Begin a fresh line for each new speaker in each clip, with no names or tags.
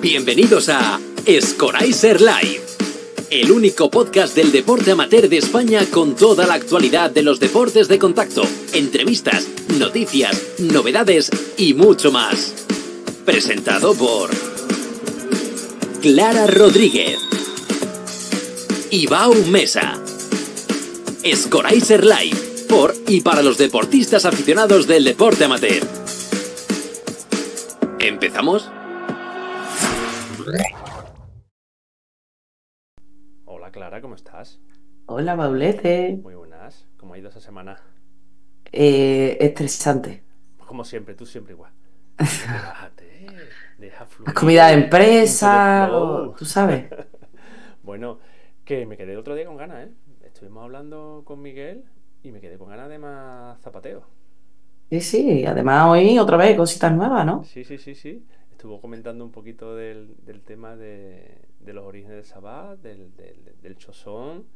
Bienvenidos a Scoraiser Live, el único podcast del deporte amateur de España con toda la actualidad de los deportes de contacto, entrevistas, noticias, novedades y mucho más. Presentado por Clara Rodríguez, Ibao Mesa, Scoraiser Live, por y para los deportistas aficionados del deporte amateur. ¿Empezamos?
Hola Clara, ¿cómo estás?
Hola, Paulete.
Muy buenas. ¿Cómo ha ido esa semana?
Eh, estresante.
Como siempre, tú siempre igual. Relájate, deja fluir.
Las comidas de empresa, lo- tú sabes.
Bueno, que me quedé el otro día con ganas, ¿eh? Estuvimos hablando con Miguel y me quedé con ganas de más zapateo.
Sí, sí. Además, hoy otra vez cositas nuevas, ¿no?
Sí, sí, sí, sí. Estuvo comentando un poquito del, del tema de, de los orígenes del Sabbat, del, del, del chosón,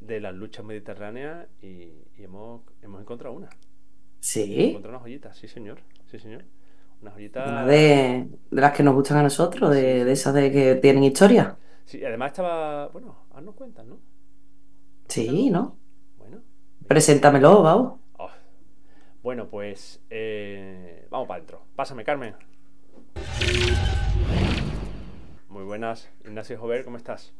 de las luchas mediterráneas y, y hemos, hemos encontrado una. Hemos
Sí.
encontrado una joyita, sí señor, sí señor. Una joyita...
Una de, de las que nos gustan a nosotros, de, de esas de que tienen historia.
Sí, además estaba... Bueno, haznos cuentas, ¿no?
Sí, ¿no?
Bueno.
Preséntamelo, vamos.
Oh. Bueno, pues... eh, vamos para adentro. Pásame, Carmen. Muy buenas. Ignacio Jover, ¿cómo estás?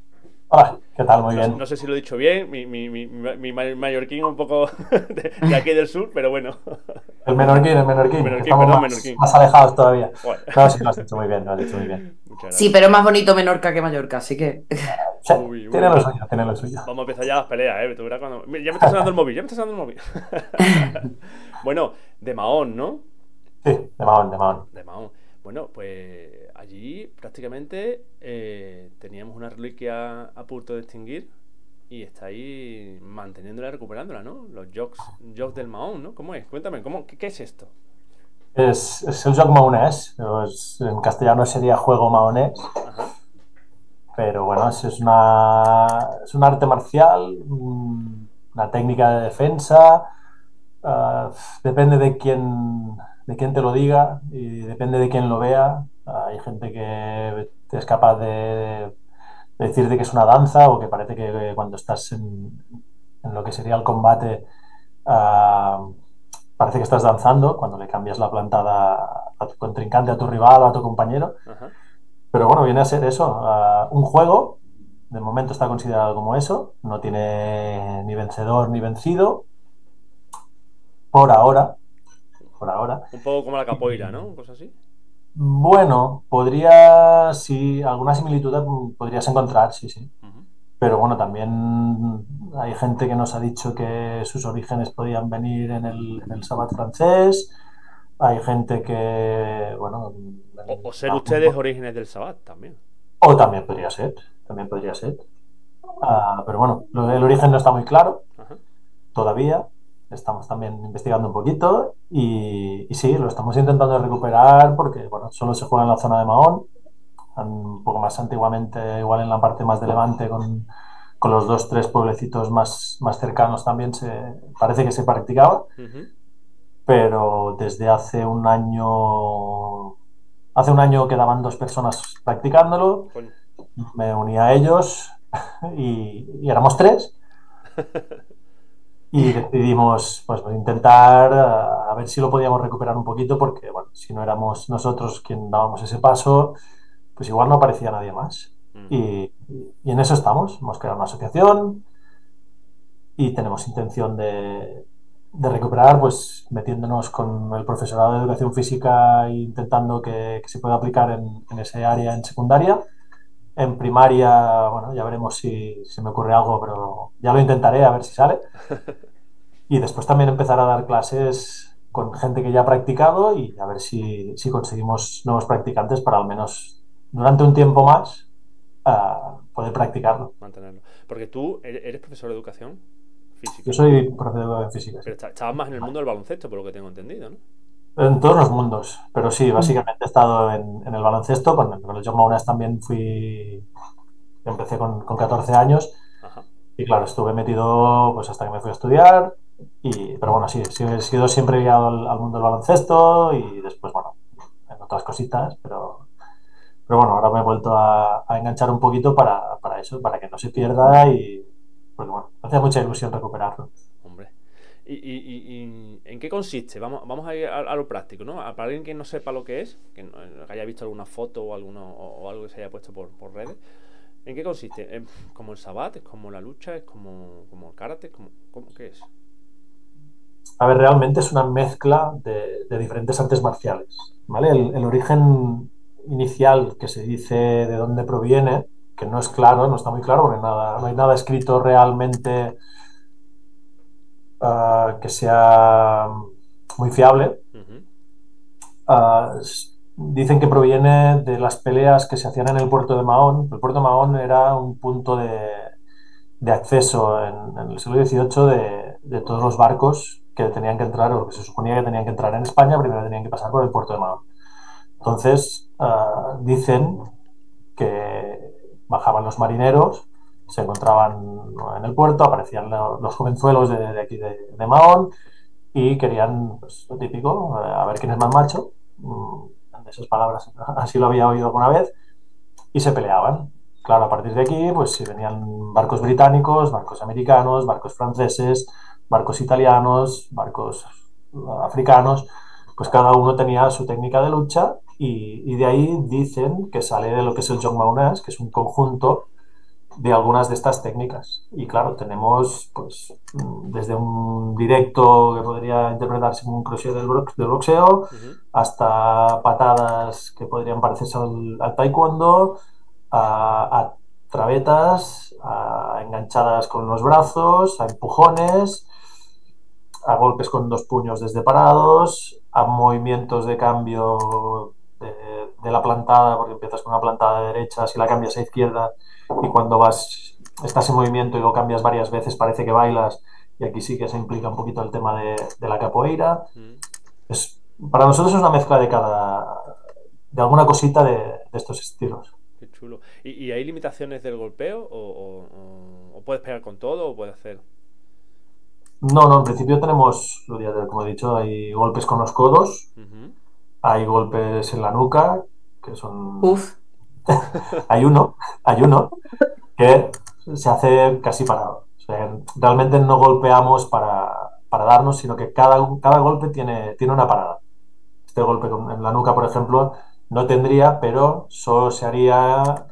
Hola, ¿qué tal? Muy
No,
bien.
no sé si lo he dicho bien, mi, mi, mi, mi ma- mallorquín un poco de, de aquí del sur, pero bueno.
El menorquín, el menorquín.
Menorquín,
Estamos
perdón,
más,
menorquín.
más alejados todavía.
Bueno.
No, sí, lo has hecho muy bien, lo has hecho muy bien.
Sí, pero es más bonito Menorca que Mallorca, así que.
Sí,
Uy, uy.
tiene lo suyo, tiene lo suyo.
Vamos a empezar ya las peleas, ¿eh? Cuando... Ya me está sonando el móvil, ya me está sonando el móvil. bueno, de Mahón, ¿no?
Sí, de Mahón, de Mahón.
De Mahón. Bueno, pues allí prácticamente eh, teníamos una reliquia a punto de extinguir y está ahí manteniéndola y recuperándola, ¿no? Los jogs, jogs del Mahón, ¿no? ¿Cómo es? Cuéntame, ¿cómo, qué, qué es esto?
Es, es el joc maonés. es- en castellano sería juego maonés.
Ajá.
Pero bueno, es, es una, es un arte marcial, un- una técnica de defensa. ah, depende de quién, de quién te lo diga y depende de quién lo vea. Hay gente que es capaz de, de decirte que es una danza o que parece que cuando estás en, en lo que sería el combate ah, parece que estás danzando cuando le cambias la plantada a tu contrincante, a tu rival, a tu compañero.
Ajá.
Pero bueno, viene a ser eso, ah, un juego, de momento está considerado como eso, no tiene ni vencedor ni vencido, por ahora, por ahora.
Un poco como la capoeira, ¿no? Cosas así.
Bueno, podría, sí, alguna similitud podrías encontrar, sí, sí. Pero bueno, también hay gente que nos ha dicho que sus orígenes podían venir en el, en el sabbat francés, hay gente que, bueno...
O, o ser ustedes orígenes del Sabbat también.
O también podría ser, también podría ser. Ah, pero bueno, el origen no está muy claro todavía. Estamos también investigando un poquito y, y sí, lo estamos intentando recuperar porque bueno, solo se juega en la zona de Mahón, un poco más antiguamente, igual en la parte más de Levante, con, con los dos, tres pueblecitos más, más cercanos también se, parece que se practicaba,
Ujú.
pero desde hace un año, hace un año quedaban dos personas practicándolo me uní a ellos y, y éramos tres. Y decidimos pues, intentar eh, a ver si lo podíamos recuperar un poquito, porque bueno, si no éramos nosotros quien dábamos ese paso, pues igual no aparecía nadie más. Y, y en eso estamos. Hemos creado una asociación y tenemos intención de, de recuperar, pues metiéndonos con el profesorado de educación física e intentando que, que se pueda aplicar en, en ese área en secundaria. En primaria, bueno, ya veremos si se me ocurre algo, pero ya lo intentaré a ver si sale. Y después también empezar a dar clases con gente que ya ha practicado y a ver si, si conseguimos nuevos practicantes para al menos durante un tiempo más ah, poder practicarlo.
Mantenerlo. Porque tú eres, eres profesor de educación física.
Yo soy profesor de física.
Pero estabas más en el mundo del baloncesto, por lo que tengo entendido, ¿no?
En todos los mundos, pero sí, básicamente he estado en, en el baloncesto, con, el John Maunas también fui, empecé con, con 14 años
Ajá.
y claro, estuve metido pues hasta que me fui a estudiar, y, pero bueno, sí, sí, he sido siempre ligado al, mundo del baloncesto y después, bueno, en otras cositas, pero, Pero bueno, ahora me he vuelto a, enganchar un poquito para, para eso, para que no se pierda y, porque bueno, me hace mucha ilusión recuperarlo.
Hombre. ¿Y, y, y- en qué consiste? Vamos, vamos a ir a, lo práctico, ¿no? Para alguien que no sepa lo que es, que, no- que haya visto alguna foto o, alguno, o, algo que se haya puesto por, por redes, ¿en qué consiste? ¿Es como el sabat? ¿Es como la lucha? ¿Es como, como el karate? ¿Es como, ¿Cómo qué es?
A ver, realmente es una mezcla de, de diferentes artes marciales, ¿vale? El, el origen inicial que se dice de dónde proviene, que no es claro, no está muy claro, porque nada, no hay nada escrito realmente ah, que sea muy fiable. Ah, dicen que proviene de las peleas que se hacían en el puerto de Mahón. El puerto de Mahón era un punto de, de acceso en, en el siglo XVIII de, de todos los barcos que tenían que entrar o que se suponía que tenían que entrar en España, primero tenían que pasar por el puerto de Mahón. Entonces, ah, dicen que bajaban los marineros, se encontraban en el puerto, aparecían lo- los jovenzuelos de, de aquí de, de Mahón y querían, pues, lo típico, eh, a ver quién es más macho. Mm, De esas palabras, así lo había oído alguna vez, y se peleaban. Claro, a partir de aquí, pues si venían barcos británicos, barcos americanos, barcos franceses, barcos italianos, barcos eh, africanos, pues cada uno tenía su técnica de lucha y, y de ahí dicen que sale de lo que es el Jongmaunás, que es un conjunto de algunas de estas técnicas. Y claro, tenemos pues mm, desde un directo que podría interpretarse como un crochet del, box- del boxeo,
ujú.
hasta patadas que podrían parecerse al, al taekwondo, a, a travetas, a enganchadas con los brazos, a empujones, a golpes con dos puños desde parados, a movimientos de cambio de, de la plantada, porque empiezas con una plantada de derecha, si la cambias a izquierda y cuando vas, estás en movimiento y lo cambias varias veces parece que bailas y aquí sí que se implica un poquito el tema de, de la capoeira.
Mm.
Es, para nosotros es una mezcla de cada, de alguna cosita de, de estos estilos.
Qué chulo. ¿Y, y hay limitaciones del golpeo? ¿O, o- o- o puedes pegar con todo? ¿O puedes hacer.?
No, no, en principio tenemos, como he dicho, hay golpes con los codos, hay golpes en la nuca, que son...
Uf,
Hay uno, hay uno que se hace casi parado. O sea, realmente no golpeamos para, para darnos, sino que cada, cada golpe tiene, tiene una parada. Este golpe en la nuca, por ejemplo, no tendría, pero solo se haría ah,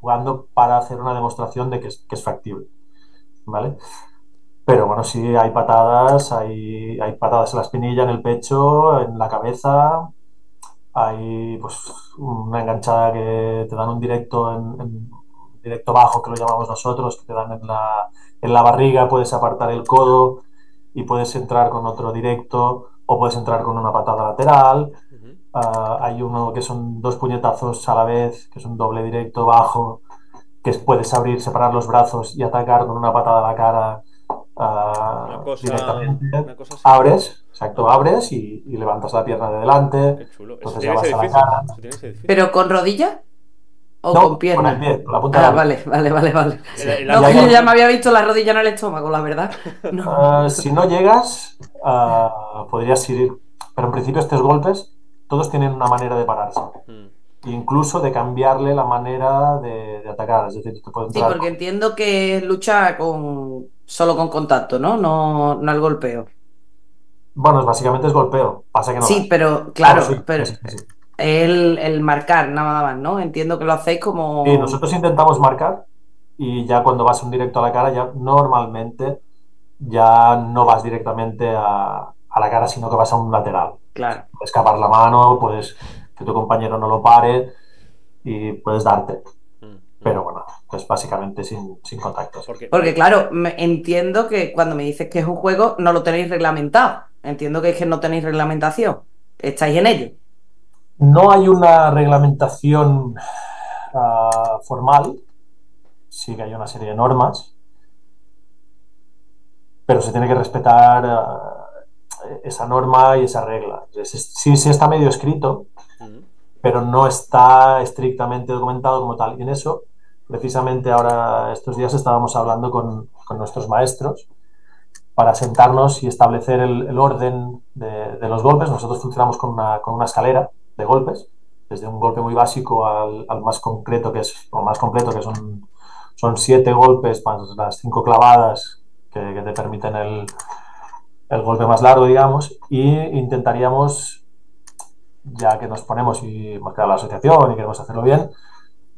jugando para hacer una demostración de que es, que es factible. ¿Vale? Pero bueno, sí hay patadas, hay, hay patadas en la espinilla, en el pecho, en la cabeza, hay pues una enganchada que te dan un directo en, en- directo bajo que lo llamamos nosotros, que te dan en la, en la barriga, puedes apartar el codo y puedes entrar con otro directo o puedes entrar con una patada lateral. Ah, hay uno que son dos puñetazos a la vez, que es un doble directo bajo, que es- puedes abrir, separar los brazos y atacar con una patada a la cara ah,
Una cosa,
directamente.
una cosa así.
Abres, exacto, abres y, y levantas la pierna de delante.
Qué chulo. Eso
Entonces ya vas a la cara.
¿pero con rodilla? ¿O
No,
con
con
pierna?
el pie, con la punta
Ah,
del pie.
vale, vale, vale, vale. No,
Ya,
que
ya.
yo ya me había visto la rodilla en el estómago, la verdad. No.
Ah, si no llegas, ah, podrías ir. Pero en principio estos golpes, todos tienen una manera de pararse.
Mm.
E incluso de cambiarle la manera de, de atacar. Es decir, te puede
Sí, porque entiendo que lucha con solo con contacto, ¿no? No, no el golpeo.
Bueno, básicamente es golpeo. Pasa que no
Sí,
das.
pero claro,
sí,
pero
sí, sí, sí.
el, el marcar nada más, ¿no? Entiendo que lo hacéis como...
Sí, nosotros intentamos marcar y ya cuando vas un directo a la cara, ya normalmente ya no vas directamente a, a la cara, sino que vas a un lateral.
Claro.
Puedes escapar la mano, puedes que tu compañero no lo pare y puedes darte. Pero bueno, pues básicamente sin, sin contactos.
Porque,
Porque claro, me- entiendo que cuando me dices que es un juego, no lo tenéis reglamentado. Entiendo que es que no tenéis reglamentación. Estáis en ello.
No hay una reglamentación ah, formal, sí que hay una serie de normas, pero se tiene que respetar ah, esa norma y esa regla. Es- es- sí, sí está medio escrito, pero no está estrictamente documentado como tal. Y en eso, precisamente ahora, estos días estábamos hablando con, nuestros maestros para sentarnos y establecer el, orden de, los golpes. Nosotros funcionamos con una, con una escalera de golpes desde un golpe muy básico al, más concreto, que es, o más completo, que son, son siete golpes más las cinco clavadas que, que te permiten el, el golpe más largo, digamos, y intentaríamos, ya que nos ponemos y hemos creado la asociación y queremos hacerlo bien,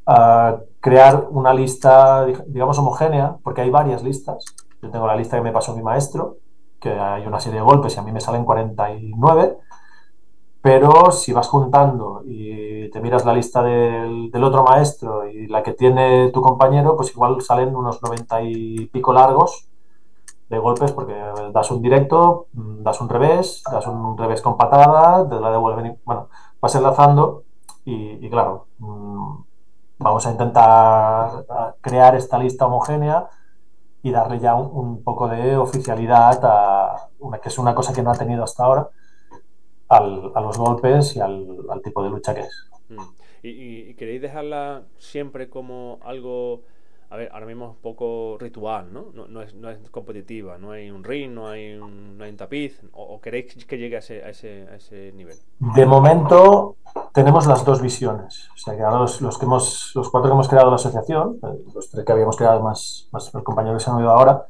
uh, crear una lista, digamos, homogénea, porque hay varias listas. Yo tengo la lista que me pasó mi maestro, que hay una serie de golpes y a mí me salen 49, pero si vas juntando y te miras la lista del, otro maestro y la que tiene tu compañero, pues igual salen unos 90 y pico largos de golpes porque das un directo, das un revés, das un revés con patada, te la devuelven, bueno, vas enlazando y, y claro, mmm, vamos a intentar crear esta lista homogénea y darle ya un, un, poco de oficialidad a una que es una cosa que no ha tenido hasta ahora al, a los golpes y al, al, tipo de lucha que es.
Mm. ¿Y, y, queréis dejarla siempre como algo a ver, ahora mismo es un poco ritual, ¿no? No, no, es, no es, competitiva, no hay un ring, no hay un, no hay un tapiz, o, o, queréis que llegue a ese, a, ese, a ese, nivel?
De momento tenemos las dos visiones, o sea que ahora los, los, que hemos, los cuatro que hemos creado la asociación, los tres que habíamos creado más, más los compañeros que se han oído ahora,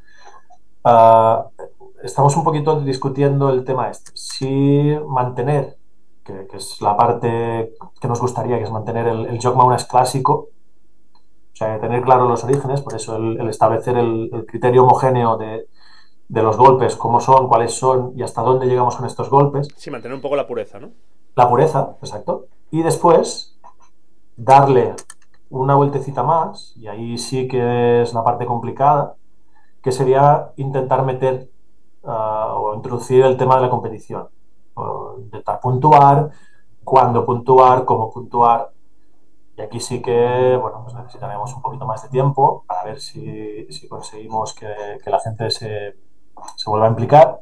uh, estamos un poquito discutiendo el tema este, si mantener, que, que, es la parte que nos gustaría, que es mantener el, el Jog Maunas clásico, o sea, tener claro los orígenes, por eso el, el establecer el, el, criterio homogéneo de, de, los golpes, cómo son, cuáles son y hasta dónde llegamos con estos golpes.
Sí, mantener un poco la pureza, ¿no?
La pureza, exacto. Y después darle una vueltecita más, y ahí sí que es la parte complicada, que sería intentar meter uh, o introducir el tema de la competición. O intentar puntuar, cuándo puntuar, cómo puntuar, y aquí sí que, bueno, pues necesitaremos un poquito más de tiempo para ver si, si conseguimos que, que, la gente se, se, vuelva a implicar.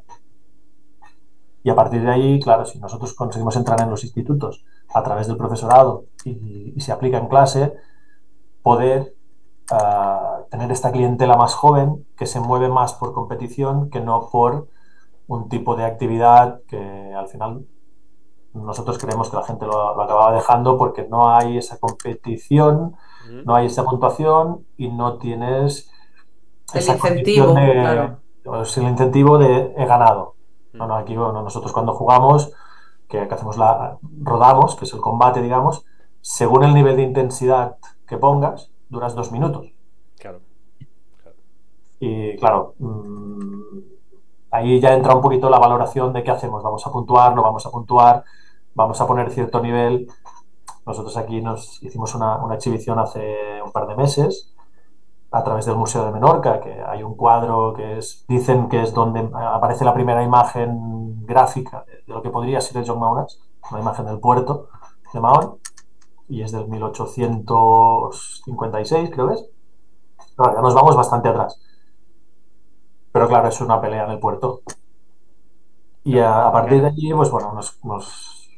Y a partir de ahí, claro, si nosotros conseguimos entrar en los institutos a través del profesorado y, y se aplica en clase, poder uh, tener esta clientela más joven que se mueve más por competición que no por un tipo de actividad que al final nosotros creemos que la gente lo, lo, acababa dejando porque no hay esa competición, no hay esa puntuación y no tienes
el esa incentivo,
de,
claro.
es el incentivo de he ganado. No, no, aquí bueno, nosotros cuando jugamos, que, que, hacemos la rodamos, que es el combate, digamos, según el nivel de intensidad que pongas, duras dos minutos.
Claro.
claro. Y claro, mmm, ahí ya entra un poquito la valoración de qué hacemos. Vamos a puntuar, no vamos a puntuar, vamos a poner cierto nivel. Nosotros aquí nos hicimos una, una, exhibición hace un par de meses a través del Museo de Menorca, que hay un cuadro que es, dicen que es donde aparece la primera imagen gráfica de lo que podría ser el John Maunas, una imagen del puerto de Mahón, y es del 1856, creo que es. Nos vamos bastante atrás. Pero claro, es una pelea en el puerto. Y a, a partir de allí, pues bueno, nos, nos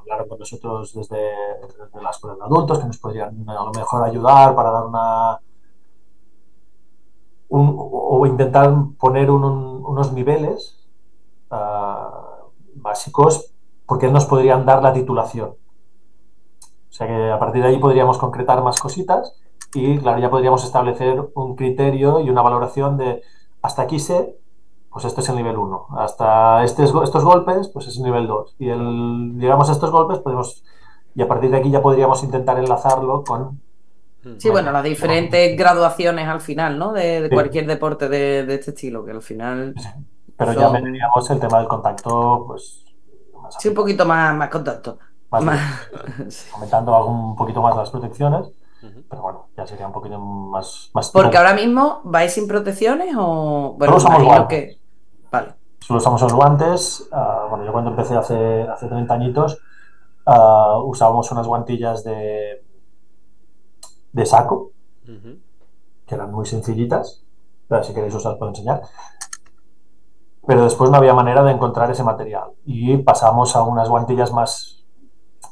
hablaron con nosotros desde, desde la escuela de adultos que nos podrían a lo mejor ayudar para dar una o intentar poner un, un, unos niveles uh, básicos porque nos podrían dar la titulación. O sea que a partir de ahí podríamos concretar más cositas y claro, ya podríamos establecer un criterio y una valoración de hasta aquí sé pues este es el nivel 1. Hasta este, estos golpes, pues es el nivel 2. Y llegamos a estos golpes, podemos, y a partir de aquí ya podríamos intentar enlazarlo con...
Sí, bueno, las diferentes graduaciones al final, ¿no? De, de sí. cualquier deporte de, de, este estilo, que al final...
Sí. Pero son... ya meteríamos el tema del contacto, pues...
sí, un poquito más, más contacto.
Más, más... Comentando algún, un poquito más las protecciones. Pero bueno, ya sería un poquito más. más
Porque ahora mismo vais sin protecciones o.
Bueno, Solo usamos
que. Vale.
Solo usamos los guantes. Uh, bueno, yo cuando empecé hace, hace 30 añitos uh, usábamos unas guantillas de, de saco, uh -huh. que eran muy sencillitas. Pero si queréis usar, puedo enseñar. Pero después no había manera de encontrar ese material. Y pasamos a unas guantillas más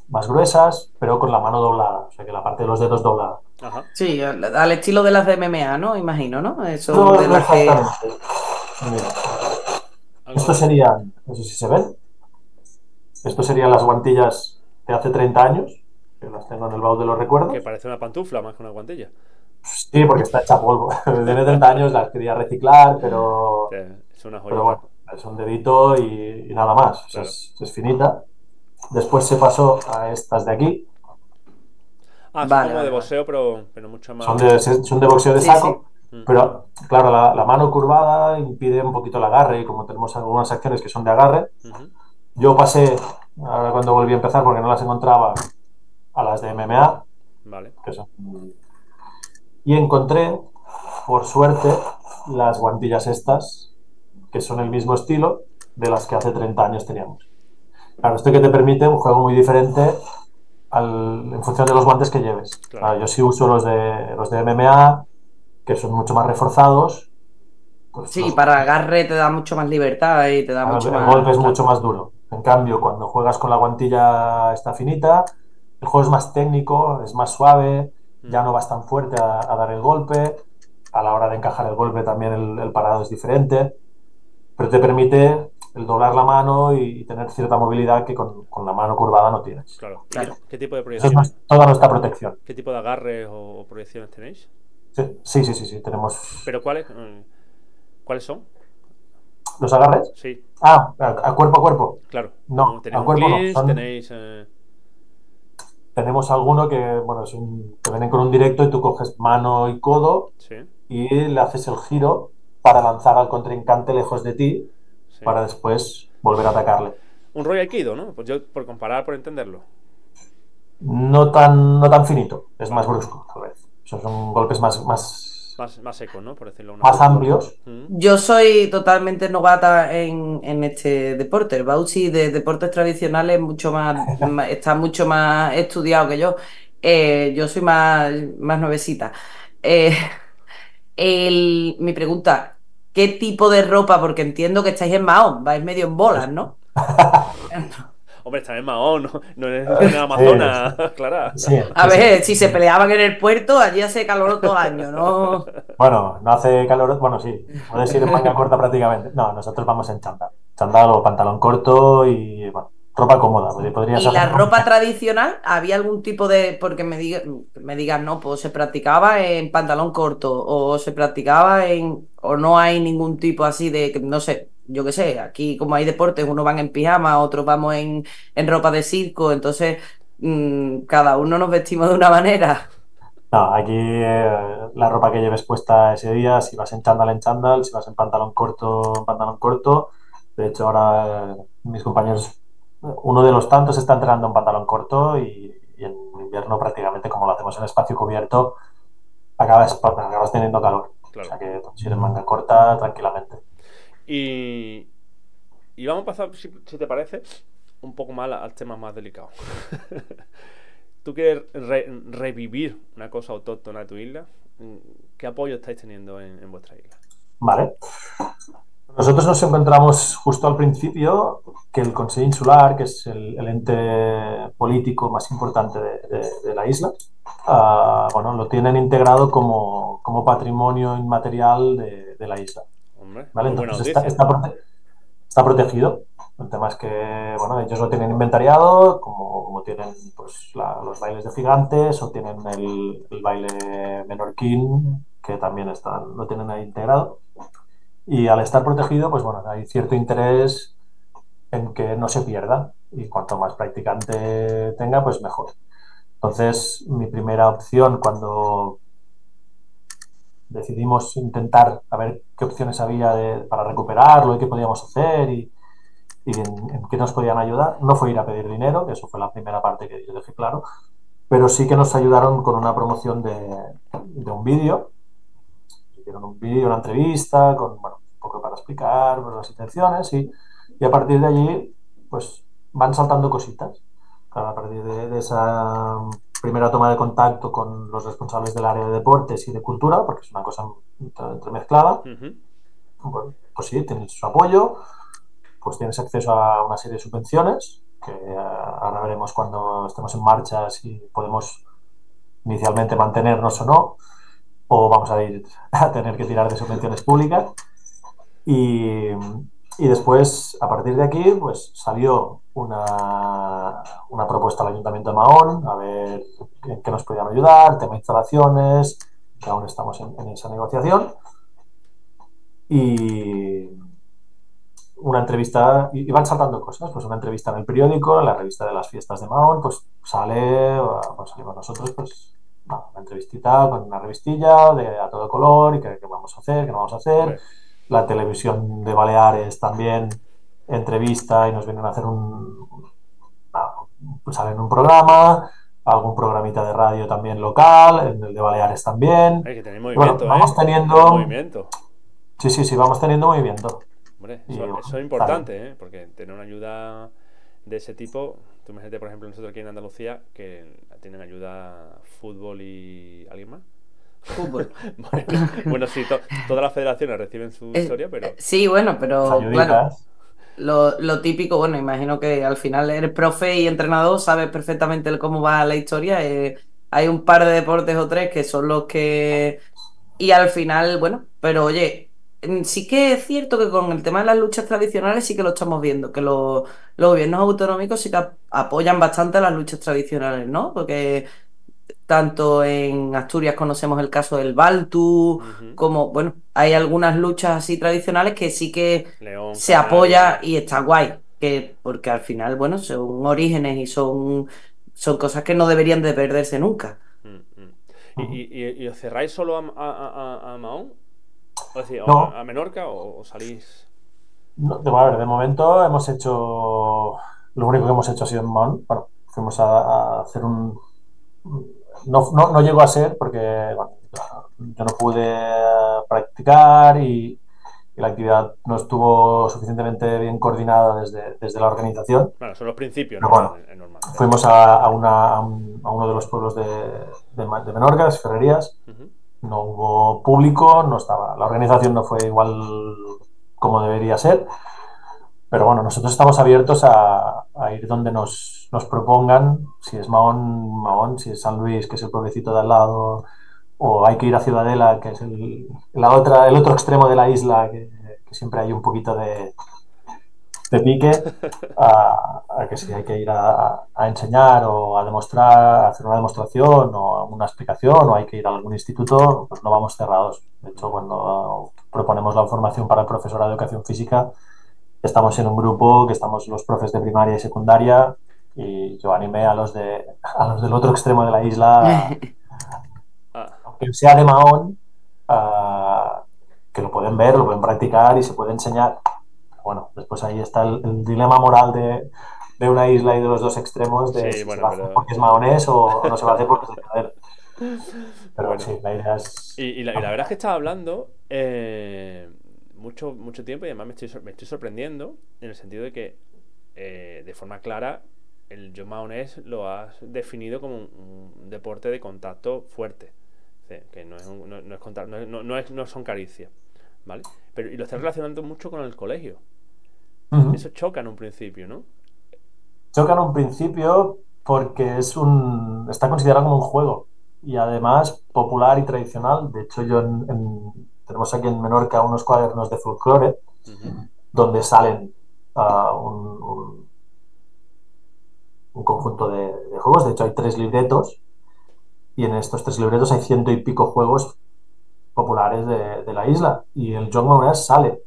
más gruesas, pero con la mano doblada, o sea que la parte de los dedos doblada.
Ajá. Sí, al, al, estilo de las de MMA, ¿no? Imagino, ¿no? Eso
no,
de
no las que... Mira. Esto serían, no sé si se ven, esto serían las guantillas de hace 30 años, que las tengo en el baúl de los recuerdos.
Que parece una pantufla más que una guantilla.
Sí, porque está hecha polvo. Tiene 30 años, las quería reciclar, pero,
Es una
pero
joya.
bueno, es un dedito y, y nada más. O sea,
Claro.
es, es finita. Después se pasó a estas de aquí.
Ah, son
Vale,
como de boxeo, pero, pero mucho más.
Son de, son de boxeo de
Sí,
saco. Pero claro, la, la mano curvada impide un poquito el agarre y como tenemos algunas acciones que son de agarre, yo pasé, ahora cuando volví a empezar porque no las encontraba, a las de MMA,
Vale.
que son- y encontré, por suerte, las guantillas estas, que son el mismo estilo de las que hace 30 años teníamos. Claro, esto que te permite un juego muy diferente al- en función de los guantes que lleves.
Claro.
Yo sí uso los de, los de MMA, que son mucho más reforzados. pues
Sí,
los-
para agarre te da mucho más libertad y te da
Claro,
mucho
el
más.
golpe es mucho más duro. En cambio, cuando juegas con la guantilla esta finita, el juego es más técnico, es más suave, ya no vas tan fuerte a, a dar el golpe. A la hora de encajar el golpe también el, el parado es diferente. Pero te permite el doblar la mano y, tener cierta movilidad que con, con la mano curvada no tienes.
Claro. ¿Y
Claro.
¿Qué, qué tipo de
es
proyecciones?
nues- toda nuestra protección.
¿Qué tipo de agarres o, o proyecciones tenéis?
Sí, sí, sí, sí, sí, tenemos
¿Pero cuáles? Mm, ¿Cuáles son?
los agarres.
Sí,
Ah, a, a cuerpo a cuerpo.
claro.
No,
tenéis
a cuerpo no, son-
tenéis... eh,
Tenemos alguno que, bueno, es un, te vienen con un directo y tú coges mano y codo
sí,
y le haces el giro para lanzar al contrincante lejos de ti
sí.
para después volver a atacarle.
Un rollo Aikido, ¿no? Pues yo, por comparar, por entenderlo.
No tan, no tan finito, es más brusco, tal vez. O sea, son golpes más, más,
Más, más seco, ¿no? Por decirlo de una
más
forma.
amplios.
Mm,
Yo soy totalmente novata en, en este deporte. El Bauchi de deportes tradicionales es mucho más, está mucho más estudiado que yo. Eh, yo soy más, más nuevecita. Eh, el- mi pregunta, ¿qué tipo de ropa? Porque entiendo que estáis en Mahón, vais medio en bolas, ¿no?
Hombre, está en Mahón, no, no eres en el Amazonas, Clara.
Sí,
A
sí, sí.
ver, si se peleaban en el puerto, allí hace calor todo el año, ¿no?
Bueno, no hace calor, bueno, sí, puedes ir en manga corta prácticamente. No, nosotros vamos en chándal. Chándal o pantalón corto y, bueno, ropa cómoda. porque Podrías
¿Y la ropa tradicional? ¿Había algún tipo de.? Porque me diga, me digan, no, pues se practicaba en pantalón corto, o se practicaba en. o no hay ningún tipo así de. que, No sé, yo qué sé, aquí como hay deportes, unos van en pijama, otros vamos en, en ropa de circo, entonces mm, cada uno nos vestimos de una manera.
No, aquí eh, la ropa que lleves puesta ese día, si vas en chándal, en chándal, si vas en pantalón corto, en pantalón corto. De hecho, ahora eh, mis compañeros, uno de los tantos está entrenando en pantalón corto y, y en invierno prácticamente, como lo hacemos en espacio cubierto, acabas, acabas teniendo calor.
Claro.
O sea que si eres manga corta, tranquilamente.
Y, y vamos a pasar, si, te parece, un poco más al tema más delicado. ¿Tú quieres re- revivir una cosa autóctona de tu isla? ¿Qué apoyo estáis teniendo en, vuestra isla?
Vale. Nosotros nos encontramos justo al principio que el Consejo Insular, que es el, ente político más importante de, la isla, ah, bueno, lo tienen integrado como, como patrimonio inmaterial de la isla.
Hombre,
¿vale? Entonces está, está prote- está protegido. El tema es que bueno, ellos lo tienen inventariado, como, como tienen pues, la- los bailes de gigantes o tienen el, el baile menorquín, que también están, lo tienen ahí integrado. Y al estar protegido, pues bueno, hay cierto interés en que no se pierda. Y cuanto más practicante tenga, pues mejor. Entonces, mi primera opción cuando decidimos intentar a ver qué opciones había para recuperarlo y qué podíamos hacer y, y en, qué nos podían ayudar. No fue ir a pedir dinero, que eso fue la primera parte que yo dejé claro, pero sí que nos ayudaron con una promoción de, un vídeo. Hicieron un vídeo, una entrevista, con, bueno, un poco para explicar las intenciones y, a partir de allí pues van saltando cositas. Claro, a partir de esa primera toma de contacto con los responsables del área de deportes y de cultura, porque es una cosa entre- entremezclada, bueno, pues sí, tienes su apoyo, pues tienes acceso a una serie de subvenciones, que eh, ahora veremos cuando estemos en marcha si podemos inicialmente mantenernos o no, o vamos a ir a tener que tirar de subvenciones públicas. Y, y después, a partir de aquí, pues salió una, una propuesta al Ayuntamiento de Mahón, a ver en qué nos podían ayudar, tema instalaciones, que aún estamos en, en esa negociación. Y una entrevista, y van saltando cosas, pues una entrevista en el periódico, en la revista de las fiestas de Mahón, pues sale, pues salimos nosotros, pues una entrevistita con una revistilla de a todo color y qué, qué vamos a hacer, qué no vamos a hacer. La televisión de Baleares también entrevista y nos vienen a hacer un, pues salen en un programa, algún programita de radio también local, en el de Baleares también.
Hay que tener
Bueno,
movimiento,
vamos
¿eh?
teniendo-
Movimiento.
Sí, sí, sí, vamos teniendo movimiento.
Hombre,
Y
eso,
bueno,
eso es importante, ¿eh? Porque tener una ayuda de ese tipo, tú imagínate, por ejemplo, nosotros aquí en Andalucía, que tienen ayuda fútbol y... ¿Alguien más?
Fútbol.
Bueno, bueno, sí, to- todas las federaciones reciben su
Eh,
historia, pero...
Sí, bueno, pero
ayuditas.
Lo, lo típico, bueno, imagino que al final eres profe y entrenador, sabes perfectamente cómo va la historia. eh, hay un par de deportes o tres que son los que... Y al final, bueno, pero oye, mm, sí que es cierto que con el tema de las luchas tradicionales sí que lo estamos viendo, que los, gobiernos autonómicos sí que ap- apoyan bastante las luchas tradicionales, ¿no? Porque tanto en Asturias conocemos el caso del Baltu, como, bueno, hay algunas luchas así tradicionales que sí que
León,
se
Canario.
apoya y está guay, que porque al final, bueno, son orígenes y son, son cosas que no deberían de perderse nunca.
Mm, mm. ¿Y, y, os cerráis solo a, a, a- a Mahón? O decir,
No.
a, Menorca o, o salís...?
No, de, a ver, de momento hemos hecho. Lo único que hemos hecho ha sido en Mahón. Bueno, fuimos a, a hacer un. No, no, no llegó a ser porque bueno, yo no pude practicar y, y la actividad no estuvo suficientemente bien coordinada desde, desde la organización.
Bueno, son los principios,
Pero
¿no?
bueno,
normal.
Fuimos a, a una, a, un- a uno de los pueblos de, de, de Menorca, las Ferrerías, no hubo público, no estaba, la organización no fue igual como debería ser, pero bueno, nosotros estamos abiertos a, a ir donde nos, nos propongan, si es Mahón, Mahón, si es San Luis, que es el pueblecito de al lado, o hay que ir a Ciudadela, que es el, la otra, el otro extremo de la isla, que, que siempre hay un poquito de, de pique, a, a que si hay que ir a, a enseñar o a demostrar, a hacer una demostración o una explicación o hay que ir a algún instituto, pues no vamos cerrados. De hecho, cuando proponemos la formación para el profesorado de educación física, estamos en un grupo que estamos los profes de primaria y secundaria y yo animé a los, de, a los del otro extremo de la isla,
Ah,
aunque sea de Mahón, a- que lo pueden ver, lo pueden practicar y se puede enseñar. Bueno, después ahí está el, el dilema moral de, de una isla y de los dos extremos de
Sí,
si
bueno,
se va a hacer porque es mahonés o, o no se va a hacer porque es de cadera. Pero
Bueno.
sí, la idea es...
Y, y la, y la verdad es que estaba hablando eh, mucho, mucho tiempo y además me estoy, me estoy sorprendiendo en el sentido de que eh, de forma clara el John lo has definido como un, un deporte de contacto fuerte. O sea, que no es, un- no, no es no, es- no- no es- no son caricias. ¿Vale? Pero, y lo estás relacionando mucho con el colegio. Eso choca en un principio, ¿no?
Choca en un principio porque es un, está considerado como un juego y además popular y tradicional. De hecho, yo en- en- tenemos aquí en Menorca unos cuadernos de folclore donde salen un, un- un conjunto de, de juegos. De hecho, hay tres libretos y en estos tres libretos hay ciento y pico juegos populares de, de la isla. Y el John sale,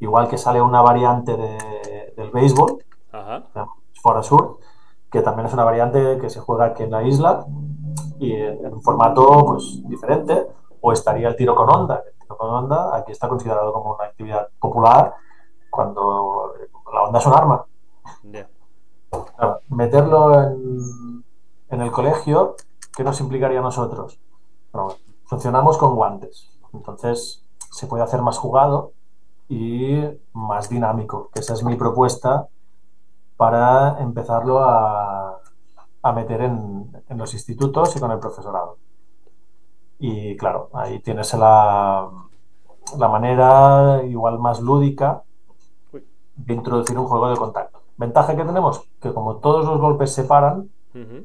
igual que sale una variante de- del béisbol,
Ajá.
Fora Sur, que también es una variante que se juega aquí en la isla y en, en un formato pues diferente. O estaría el tiro con onda. El tiro con onda aquí está considerado como una actividad popular cuando la onda es un arma. Claro, meterlo en, en el colegio, ¿qué nos implicaría a nosotros? Bueno, funcionamos con guantes, entonces se puede hacer más jugado y más dinámico, que esa es mi propuesta para empezarlo a, a meter en, en los institutos y con el profesorado. Y claro, ahí tienes la, la manera igual más lúdica de introducir un juego de contacto. Ventaja que tenemos, que como todos los golpes se paran,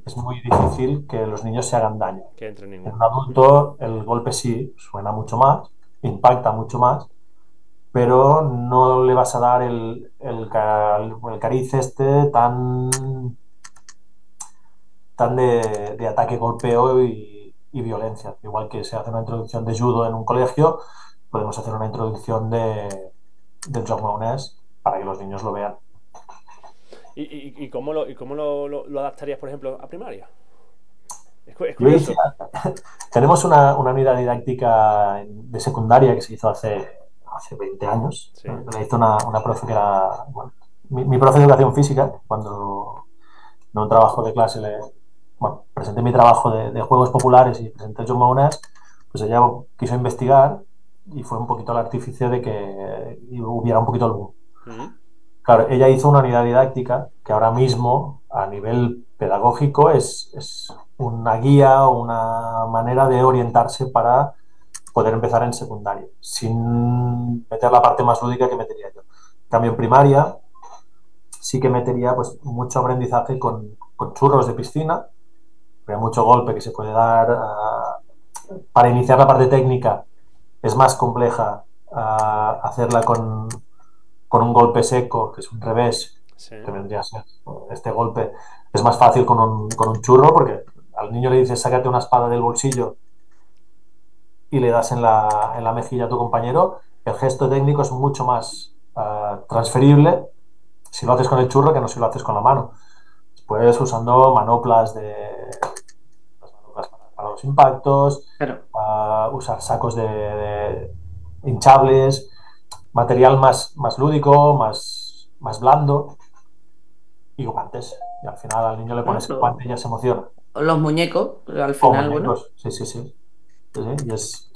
es muy difícil que los niños se hagan daño.
Que entre
En un adulto el golpe sí suena mucho más, impacta mucho más, pero no le vas a dar el, el, el cariz este tan, tan de, de ataque, golpeo y, y, violencia. Igual que se hace una introducción de judo en un colegio, podemos hacer una introducción de, del joc para que los niños lo vean.
¿Y, y, y cómo, lo, y cómo lo, lo, lo adaptarías, por ejemplo, a primaria?
Es, es curioso. Tenemos una, una, unidad didáctica de secundaria que se hizo hace, hace 20 años. Sí. La hizo una, una, profe que era. Bueno, mi, mi, profe de educación física, cuando en un trabajo de clase le. Bueno, presenté mi trabajo de, de juegos populares y presenté John Maunas, pues ella quiso investigar y fue un poquito el artificio de que hubiera un poquito el boom. Uh -huh. Claro, ella hizo una unidad didáctica que ahora mismo, a nivel pedagógico, es, es una guía o una manera de orientarse para poder empezar en secundaria, sin meter la parte más lúdica que metería yo. En cambio, en primaria sí que metería pues, mucho aprendizaje con, con churros de piscina, hay mucho golpe que se puede dar. Uh, para iniciar la parte técnica es más compleja uh, hacerla con, con, un golpe seco, que es un revés, sí. que vendría a ser este golpe. Es más fácil con un, con un churro porque al niño le dices sácate una espada del bolsillo y le das en la, en la mejilla a tu compañero, el gesto técnico es mucho más uh, transferible si lo haces con el churro que no si lo haces con la mano. Después usando manoplas de manoplas para los impactos,
Pero...
uh, usar sacos de, de, hinchables, material más, más lúdico, más, más blando y guantes. Y al final al niño le pones el guante y ya se emociona
los muñecos, al final,
bueno. Sí, sí, sí, sí. Y es,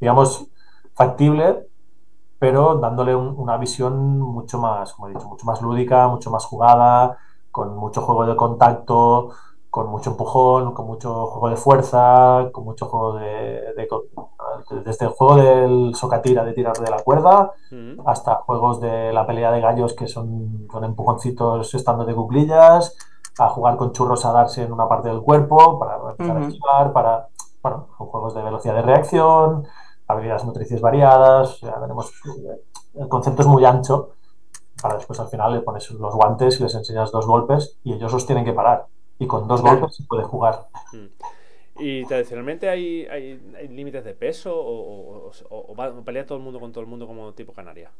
digamos, factible, pero dándole un, una visión mucho más, como he dicho, mucho más lúdica, mucho más jugada, con mucho juego de contacto, con mucho empujón, con mucho juego de fuerza, con mucho juego de. de desde el juego del socatira, de tirar de la cuerda, hasta juegos de la pelea de gallos que son, son empujoncitos estando de cuclillas a jugar con churros a darse en una parte del cuerpo para empezar uh -huh. a esquivar, para, bueno, con juegos de velocidad de reacción, habilidades motrices variadas, ya tenemos, el concepto es muy ancho, para después al final le pones los guantes y les enseñas dos golpes y ellos los tienen que parar, y con dos golpes se puede jugar.
¿Y tradicionalmente hay, hay, hay límites de peso o, o, pelea todo el mundo con todo el mundo como tipo canaria?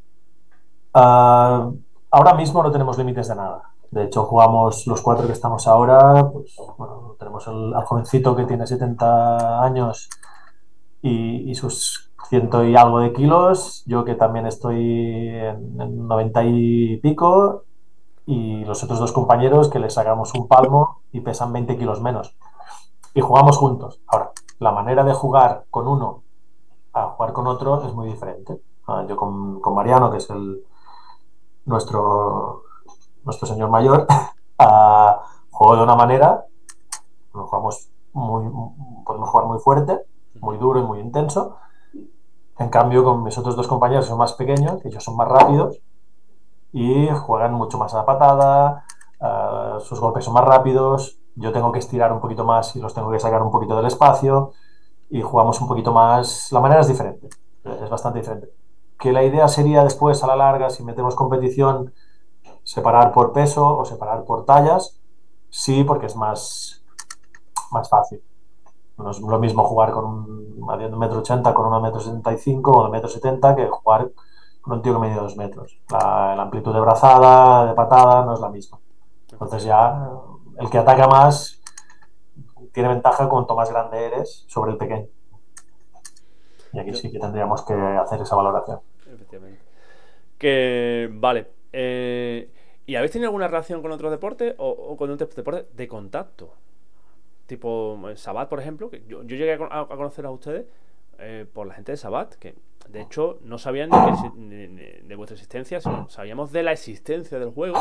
Uh, ahora mismo no tenemos límites de nada. De hecho, jugamos los cuatro que estamos ahora. Pues, bueno, tenemos el, al jovencito que tiene 70 años y, y, sus ciento y algo de kilos. Yo que también estoy en, en 90 y pico. Y los otros dos compañeros que les sacamos un palmo y pesan 20 kilos menos. Y jugamos juntos. Ahora, la manera de jugar con uno a jugar con otro es muy diferente. Ah, yo con, con Mariano, que es el nuestro nuestro señor mayor, uh, juego de una manera, nos jugamos muy, podemos jugar muy fuerte, muy duro y muy intenso. En cambio, con mis otros dos compañeros son más pequeños, ellos son más rápidos y juegan mucho más a la patada, uh, sus golpes son más rápidos, yo tengo que estirar un poquito más y los tengo que sacar un poquito del espacio y jugamos un poquito más. La manera es diferente, es bastante diferente. Que la idea sería después, a la larga, si metemos competición, separar por peso o separar por tallas, sí, porque es más, más fácil. No es lo mismo jugar con un de metro ochenta con uno metro o de metro setenta que jugar con un tío que mide dos metros. La, la, amplitud de brazada, de patada, no es la misma. Entonces ya el que ataca más tiene ventaja cuanto más grande eres sobre el pequeño. Y aquí sí que tendríamos que hacer esa valoración.
Efectivamente. Que, vale, eh, ¿Y habéis tenido alguna relación con otros deportes o, con otros deportes de contacto? Tipo eh, Sabat, por ejemplo, que yo, llegué a, conocer a ustedes eh, por la gente de Sabat, que de hecho no sabían ni, que, de vuestra existencia, sino sabíamos de la existencia del juego,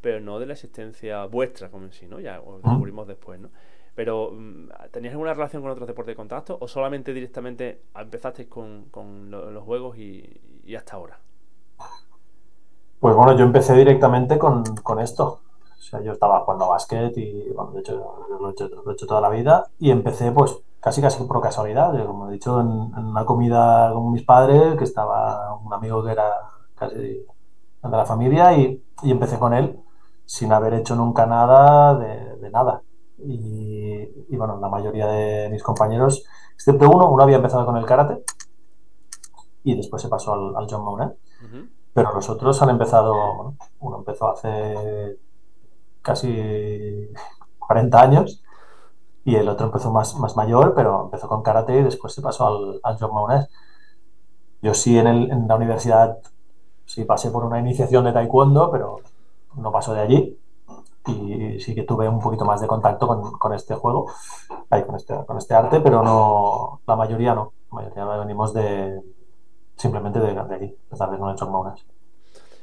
pero no de la existencia vuestra como en sí, ¿no? Ya os descubrimos después, ¿no? Pero, mm, ¿tenías alguna relación con otros deportes de contacto o solamente directamente empezasteis con, con los juegos y, y hasta ahora?
Pues bueno, yo empecé directamente con, con esto. O sea, yo estaba jugando a básquet y, bueno, de hecho, lo he hecho, lo he hecho toda la vida. Y empecé, pues, casi casi por casualidad. Como he dicho, en, en, una comida con mis padres, que estaba un amigo que era casi de la familia y, y empecé con él sin haber hecho nunca nada de, de nada. Y, y, bueno, la mayoría de mis compañeros, excepto uno, uno había empezado con el karate y después se pasó al, al John. Uh -huh. Pero los otros han empezado, bueno, uno empezó hace casi 40 años y el otro empezó más, más mayor, pero empezó con karate y después se pasó al, al John Monet. Yo sí en, el, en la universidad sí pasé por una iniciación de taekwondo, pero no pasó de allí y sí que tuve un poquito más de contacto con, con este juego, ahí, con, este, con este arte, pero no, la mayoría no, la mayoría venimos de simplemente de, de aquí, de tal vez no he hecho monas.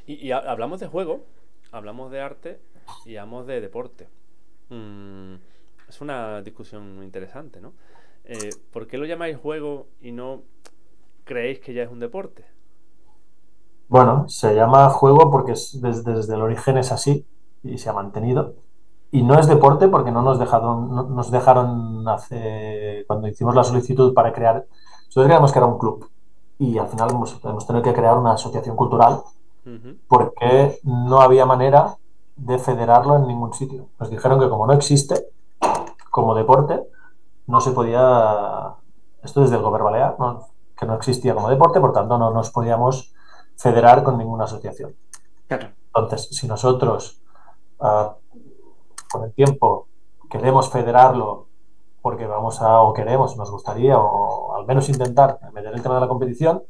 Y, y, hablamos de juego, hablamos de arte y hablamos de deporte. Mm, es una discusión interesante, ¿no? Eh, ¿Por qué lo llamáis juego y no creéis que ya es un deporte?
Bueno, se llama juego porque es, desde, desde, el origen es así y se ha mantenido. Y no es deporte porque no nos dejaron, no, nos dejaron hace, cuando hicimos la solicitud para crear, nosotros creíamos que era un club y al final hemos, hemos tenido que crear una asociación cultural uh -huh. porque no había manera de federarlo en ningún sitio. Nos dijeron que como no existe como deporte, no se podía, esto desde el gobierno balear, ¿no? que no existía como deporte, por tanto no nos podíamos federar con ninguna asociación.
Claro.
Entonces, si nosotros uh, con el tiempo queremos federarlo porque vamos a, o queremos, nos gustaría, o, al menos intentar meter el tema de la competición,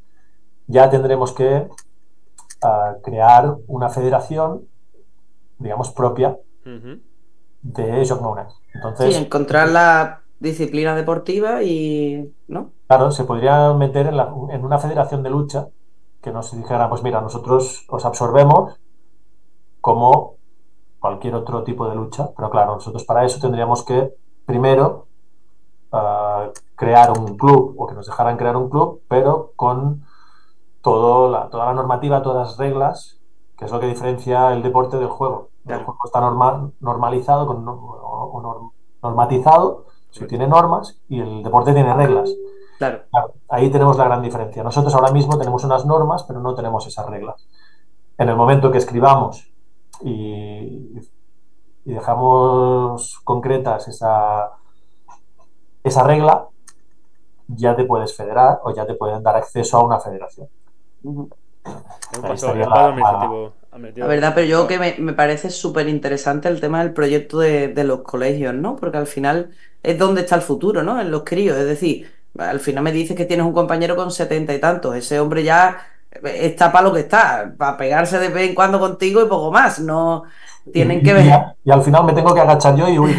ya tendremos que uh, crear una federación, digamos, propia uh -huh. de. Entonces,
sí, encontrar la disciplina deportiva y, ¿no?
Claro, se podría meter en, la, en una federación de lucha que nos dijera, pues mira, nosotros os absorbemos como cualquier otro tipo de lucha, pero claro, nosotros para eso tendríamos que primero uh, crear un club o que nos dejaran crear un club, pero con todo la, toda la normativa, todas las reglas, que es lo que diferencia el deporte del juego. El juego está normal, normalizado, con, o, o normatizado, si tiene normas, y el deporte tiene reglas.
Claro.
claro. Ahí tenemos la gran diferencia. Nosotros ahora mismo tenemos unas normas, pero no tenemos esas reglas. En el momento que escribamos y, y dejamos concretas esa, esa regla, ya te puedes federar o ya te pueden dar acceso a una federación.
Uh -huh. La verdad, pero yo que me, me parece súper interesante el tema del proyecto de, de, los colegios, ¿no? Porque al final es donde está el futuro, ¿no? En los críos. Es decir, al final me dices que tienes un compañero con setenta y tantos. Ese hombre ya está para lo que está, para pegarse de vez en cuando contigo y poco más. No tienen
y,
que ver.
Y, y, al final me tengo que agachar yo y uy.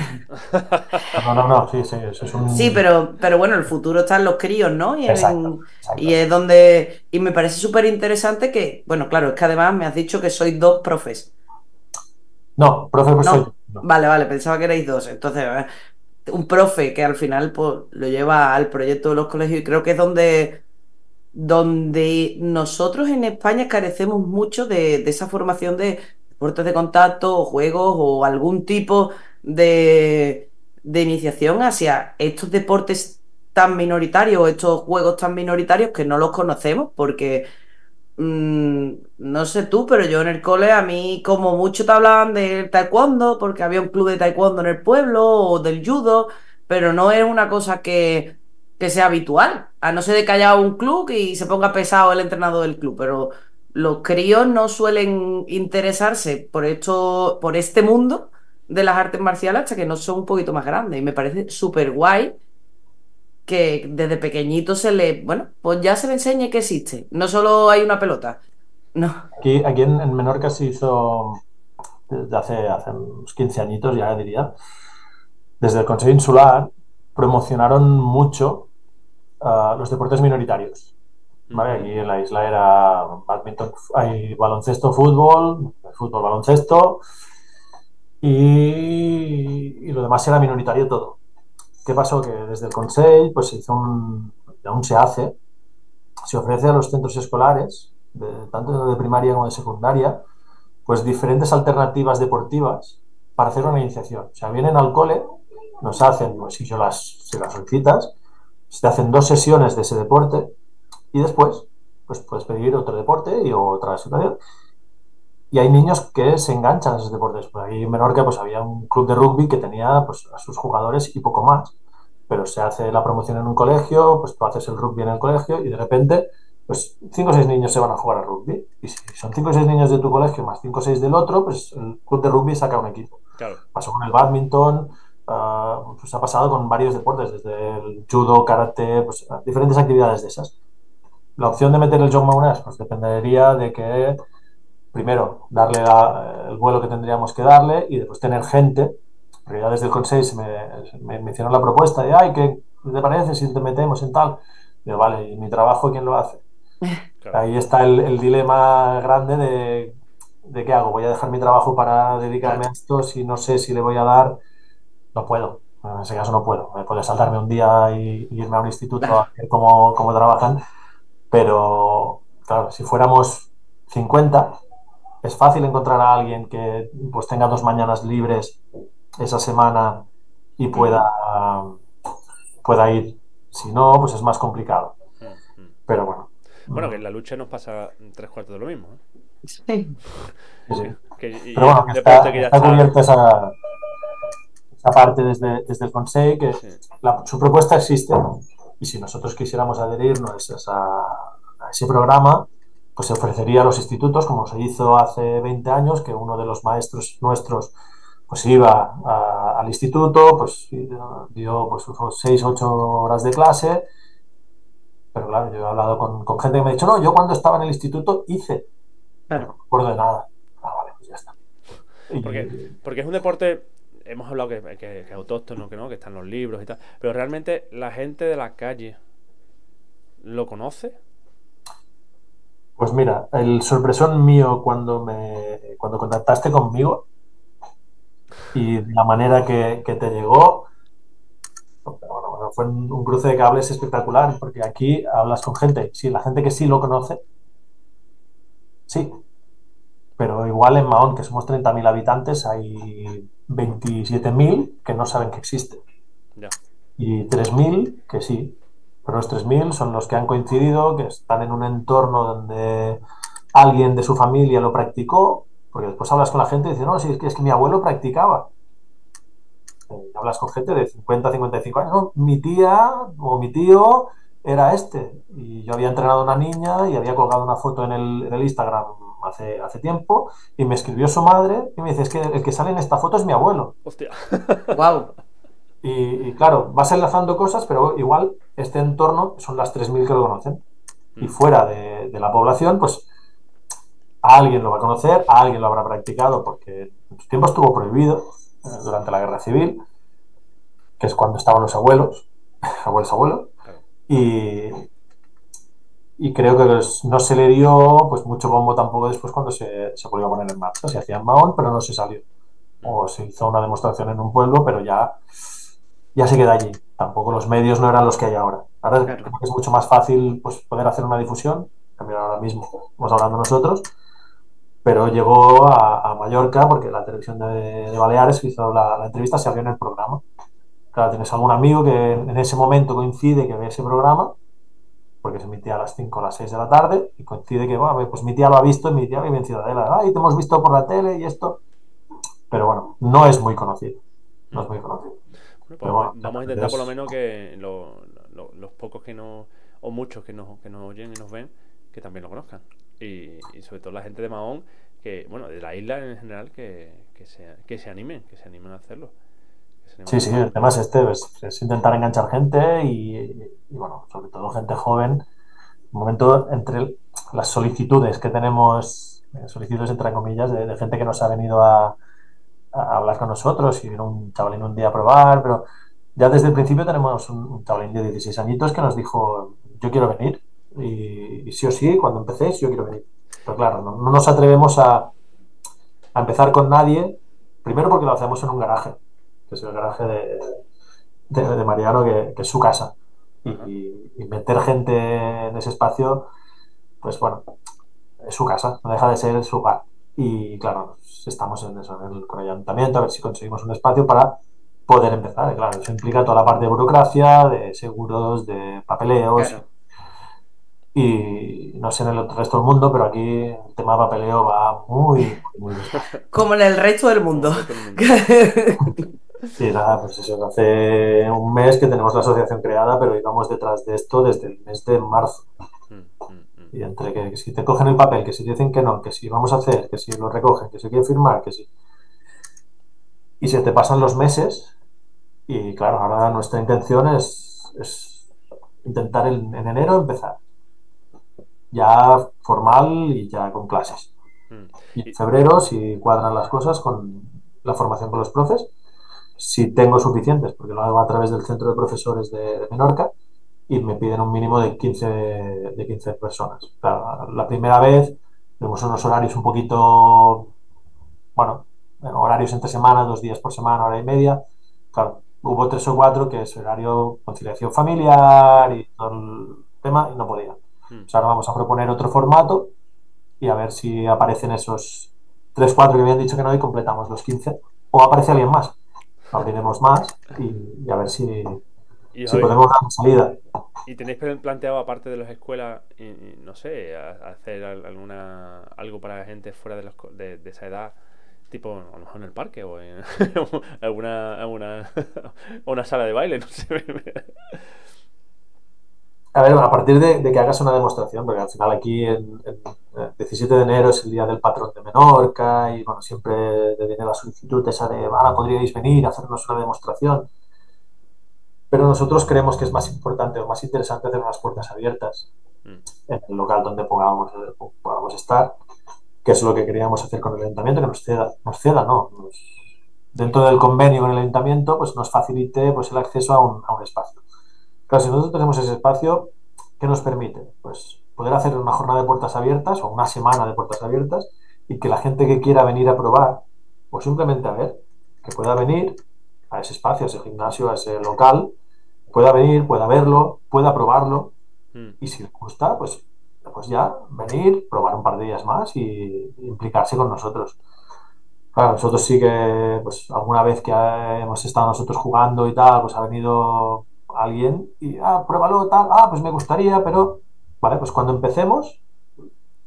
No, no, no, sí, sí, eso es un.
Sí, pero, pero bueno, el futuro está en los críos, ¿no? Y, exacto, en, exacto. y es donde. Y me parece súper interesante que, bueno, claro, es que además me has dicho que sois dos profes.
No, profe, pues
no.
soy.
No. Vale, vale, pensaba que erais dos. Entonces, un profe que al final pues, lo lleva al proyecto de los colegios y creo que es donde donde nosotros en España carecemos mucho de, de, esa formación de deportes de contacto o juegos o algún tipo de, de iniciación hacia estos deportes tan minoritarios estos juegos tan minoritarios que no los conocemos porque mmm, no sé tú, pero yo en el cole a mí como mucho te hablaban del taekwondo porque había un club de taekwondo en el pueblo o del judo, pero no es una cosa que, que sea habitual, a no ser de que haya un club y se ponga pesado el entrenador del club, pero los críos no suelen interesarse por esto, por este mundo de las artes marciales hasta que no son un poquito más grandes. Y me parece súper guay que desde pequeñito se le, bueno, pues ya se le enseñe que existe. No solo hay una pelota. No.
Aquí, aquí en, en Menorca se hizo desde hace, hace unos 15 añitos, ya diría, desde el Consejo Insular promocionaron mucho uh, los deportes minoritarios. ¿vale? Aquí en la isla era badminton, hay baloncesto, fútbol, fútbol, baloncesto y, y, lo demás era minoritario todo. ¿Qué pasó? Que desde el Consejo pues se hizo un, aún se hace, se ofrece a los centros escolares, tanto de primaria como de secundaria, pues diferentes alternativas deportivas para hacer una iniciación. O sea, vienen al cole, nos hacen, pues, si yo las, si las solicitas, se hacen dos sesiones de ese deporte y después pues puedes pedir otro deporte y otra situación. Y hay niños que se enganchan a esos deportes. Por ahí en Menorca pues había un club de rugby que tenía pues, a sus jugadores y poco más. Pero se hace la promoción en un colegio, pues tú haces el rugby en el colegio y de repente pues cinco o seis niños se van a jugar a rugby. Y si son cinco o seis niños de tu colegio más cinco o seis del otro, pues el club de rugby saca un equipo. Pasó con el badminton, uh, pues ha pasado con varios deportes, desde el judo, karate, pues diferentes actividades de esas. La opción de meter el John Maunas pues dependería de que primero, darle el vuelo que tendríamos que darle y después tener gente, porque ya desde el Consejo me, me, hicieron la propuesta de, ay, ¿qué te parece si te metemos en tal? Digo, vale, ¿y mi trabajo quién lo hace? Ahí está el, dilema grande de, de, qué hago, voy a dejar mi trabajo para dedicarme a esto, si no sé si le voy a dar, no puedo. En ese caso no puedo. Me puede saltarme un día y, irme a un instituto a ver cómo, cómo trabajan, pero claro, si fuéramos 50, es fácil encontrar a alguien que pues tenga dos mañanas libres esa semana y pueda, pueda ir. Si no, pues es más complicado. Pero bueno.
Bueno, que en la lucha nos pasa tres cuartos de lo mismo. ¿eh?
Sí.
Pero bueno, que está, está cubierta esa, esa, parte desde, desde el Consejo, que su propuesta existe y si nosotros quisiéramos adherirnos a, a ese programa, pues se ofrecería a los institutos, como se hizo hace 20 años, que uno de los maestros nuestros pues iba al instituto, pues dio pues, 6, 8 horas de clase, pero claro, yo he hablado con, gente que me ha dicho, no, yo cuando estaba en el instituto hice, no me acuerdo de nada. Ah, vale, pues ya está.
Porque, es un deporte, hemos hablado que, que, es autóctono, que no, que están los libros y tal, pero realmente la gente de la calle lo conoce
pues mira, el sorpresón mío cuando me cuando contactaste conmigo y la manera que, te llegó, fue un, cruce de cables espectacular, porque aquí hablas con gente, sí, la gente que sí lo conoce, sí, pero igual en Mahón, que somos 30.000 habitantes, hay 27.000 que no saben que existe. Y 3.000 que sí. Pero los 3.000 son los que han coincidido, que están en un entorno donde alguien de su familia lo practicó, porque después hablas con la gente y dices, no, sí, es que, es que mi abuelo practicaba. Eh, hablas con gente de 50, 55 años, no, mi tía o mi tío era este. Y yo había entrenado a una niña y había colgado una foto en el, en el Instagram hace, hace tiempo y me escribió su madre y me dice, es que el que sale en esta foto es mi abuelo.
Hostia.
wow.
Y, claro, vas enlazando cosas, pero igual este entorno son las 3.000 que lo conocen. Y mm. fuera de, la población, pues a alguien lo va a conocer, a alguien lo habrá practicado, porque en su tiempo estuvo prohibido eh, durante la guerra civil, que es cuando estaban los abuelos, abuelos abuelos, y, y creo que no se le dio pues mucho bombo tampoco después cuando se, se volvió a poner en marcha. Se hacía en Mahón, pero no se salió. O se hizo una demostración en un pueblo, pero ya ya se queda allí. Tampoco los medios no eran los que hay ahora. Ahora es mucho más fácil pues, poder hacer una difusión. También ahora mismo estamos hablando nosotros. Pero llegó a, Mallorca porque la televisión de, Baleares hizo la, entrevista, se abrió en el programa. Claro, tienes algún amigo que en ese momento coincide que ve ese programa, porque se emitía a las 5 o las 6 de la tarde, y coincide que, bueno, pues mi tía lo ha visto y mi tía vive en Ciudadela. Ay, te hemos visto por la tele y esto. Pero bueno, no es muy conocido. No es muy conocido.
Pues vamos a intentar por lo menos que los pocos que no, o muchos que nos, que nos oyen y nos ven, que también lo conozcan. Y, sobre todo la gente de Mahón, que, bueno, de la isla en general, que, que, se, que se animen, que se animen a hacerlo.
sí, sí, el tema es este, es, intentar enganchar gente y, bueno, sobre todo gente joven. Un momento entre las solicitudes que tenemos, eh, solicitudes entre comillas, de gente que nos ha venido a, a hablar con nosotros y vino un chavalín un día a probar, pero ya desde el principio tenemos un, chavalín de 16 añitos que nos dijo, yo quiero venir y, sí o sí, cuando empecéis, yo quiero venir. Pero claro, no, nos atrevemos a, a, empezar con nadie, primero porque lo hacemos en un garaje, que es el garaje de, de, Mariano, que, es su casa. Y, y meter gente en ese espacio, pues bueno, es su casa, no deja de ser su hogar. Y claro, estamos en eso, en el, con el ayuntamiento, a ver si conseguimos un espacio para poder empezar. claro, eso implica toda la parte de burocracia, de seguros, de papeleos. Y no sé en el resto del mundo, pero aquí el tema de papeleo va muy, muy bien.
Como en el resto del mundo.
Sí, nada, pues eso, hace un mes que tenemos la asociación creada, pero íbamos detrás de esto desde el mes de marzo.
Mm, mm, mm.
Y entre que, que si te cogen el papel, que si dicen que no, que si vamos a hacer, que si lo recogen, que si quieren firmar, que si... Y se te pasan los meses y claro, ahora nuestra intención es, es intentar en, en enero empezar. Ya formal y ya con clases.
Mm.
Y en febrero, si cuadran las cosas con la formación con los profes, si tengo suficientes, porque lo hago a través del centro de profesores de, de Menorca y me piden un mínimo de 15, de 15 personas. Claro, la primera vez tenemos unos horarios un poquito, bueno, horarios entre semana, dos días por semana, hora y media. Claro, hubo tres o cuatro que es horario conciliación familiar y todo el tema y no podía.
Mm.
O sea, ahora vamos a proponer otro formato y a ver si aparecen esos 3, 4 que habían dicho que no y completamos los 15. O aparece alguien más. Abriremos más y, y a ver si,
Y,
si podemos dar salida.
¿y tenéis plan- planteado, aparte de las escuelas, y- y no sé, hacer al- alguna algo para gente fuera de, los, de, de esa edad? Tipo, a lo mejor en el parque o en alguna, alguna una sala de baile, no sé.
A ver, a partir de, de que hagas una demostración, porque al final aquí en, en, eh, 17 de enero es el día del patrón de Menorca y bueno, siempre viene la solicitud esa de, ahora podríais venir a hacernos una demostración. Pero nosotros creemos que es más importante o más interesante hacer unas puertas abiertas
Mm.
en el local donde pongamos, podamos estar, que es lo que queríamos hacer con el ayuntamiento, que nos ceda, nos ceda, no, nos- dentro del convenio con el ayuntamiento, pues nos facilite pues, el acceso a un, a un espacio. Claro, si nosotros tenemos ese espacio, ¿qué nos permite? Pues poder hacer una jornada de puertas abiertas o una semana de puertas abiertas y que la gente que quiera venir a probar o simplemente a ver, que pueda venir a ese espacio, a ese gimnasio, a ese local, pueda venir, pueda verlo, pueda probarlo
Mm.
y si le gusta, pues, pues ya venir, probar un par de días más y, y implicarse con nosotros. Claro, nosotros sí que, pues alguna vez que hemos estado nosotros jugando y tal, pues ha venido alguien y, ah, pruébalo, tal, ah, pues me gustaría, pero, vale, pues cuando empecemos,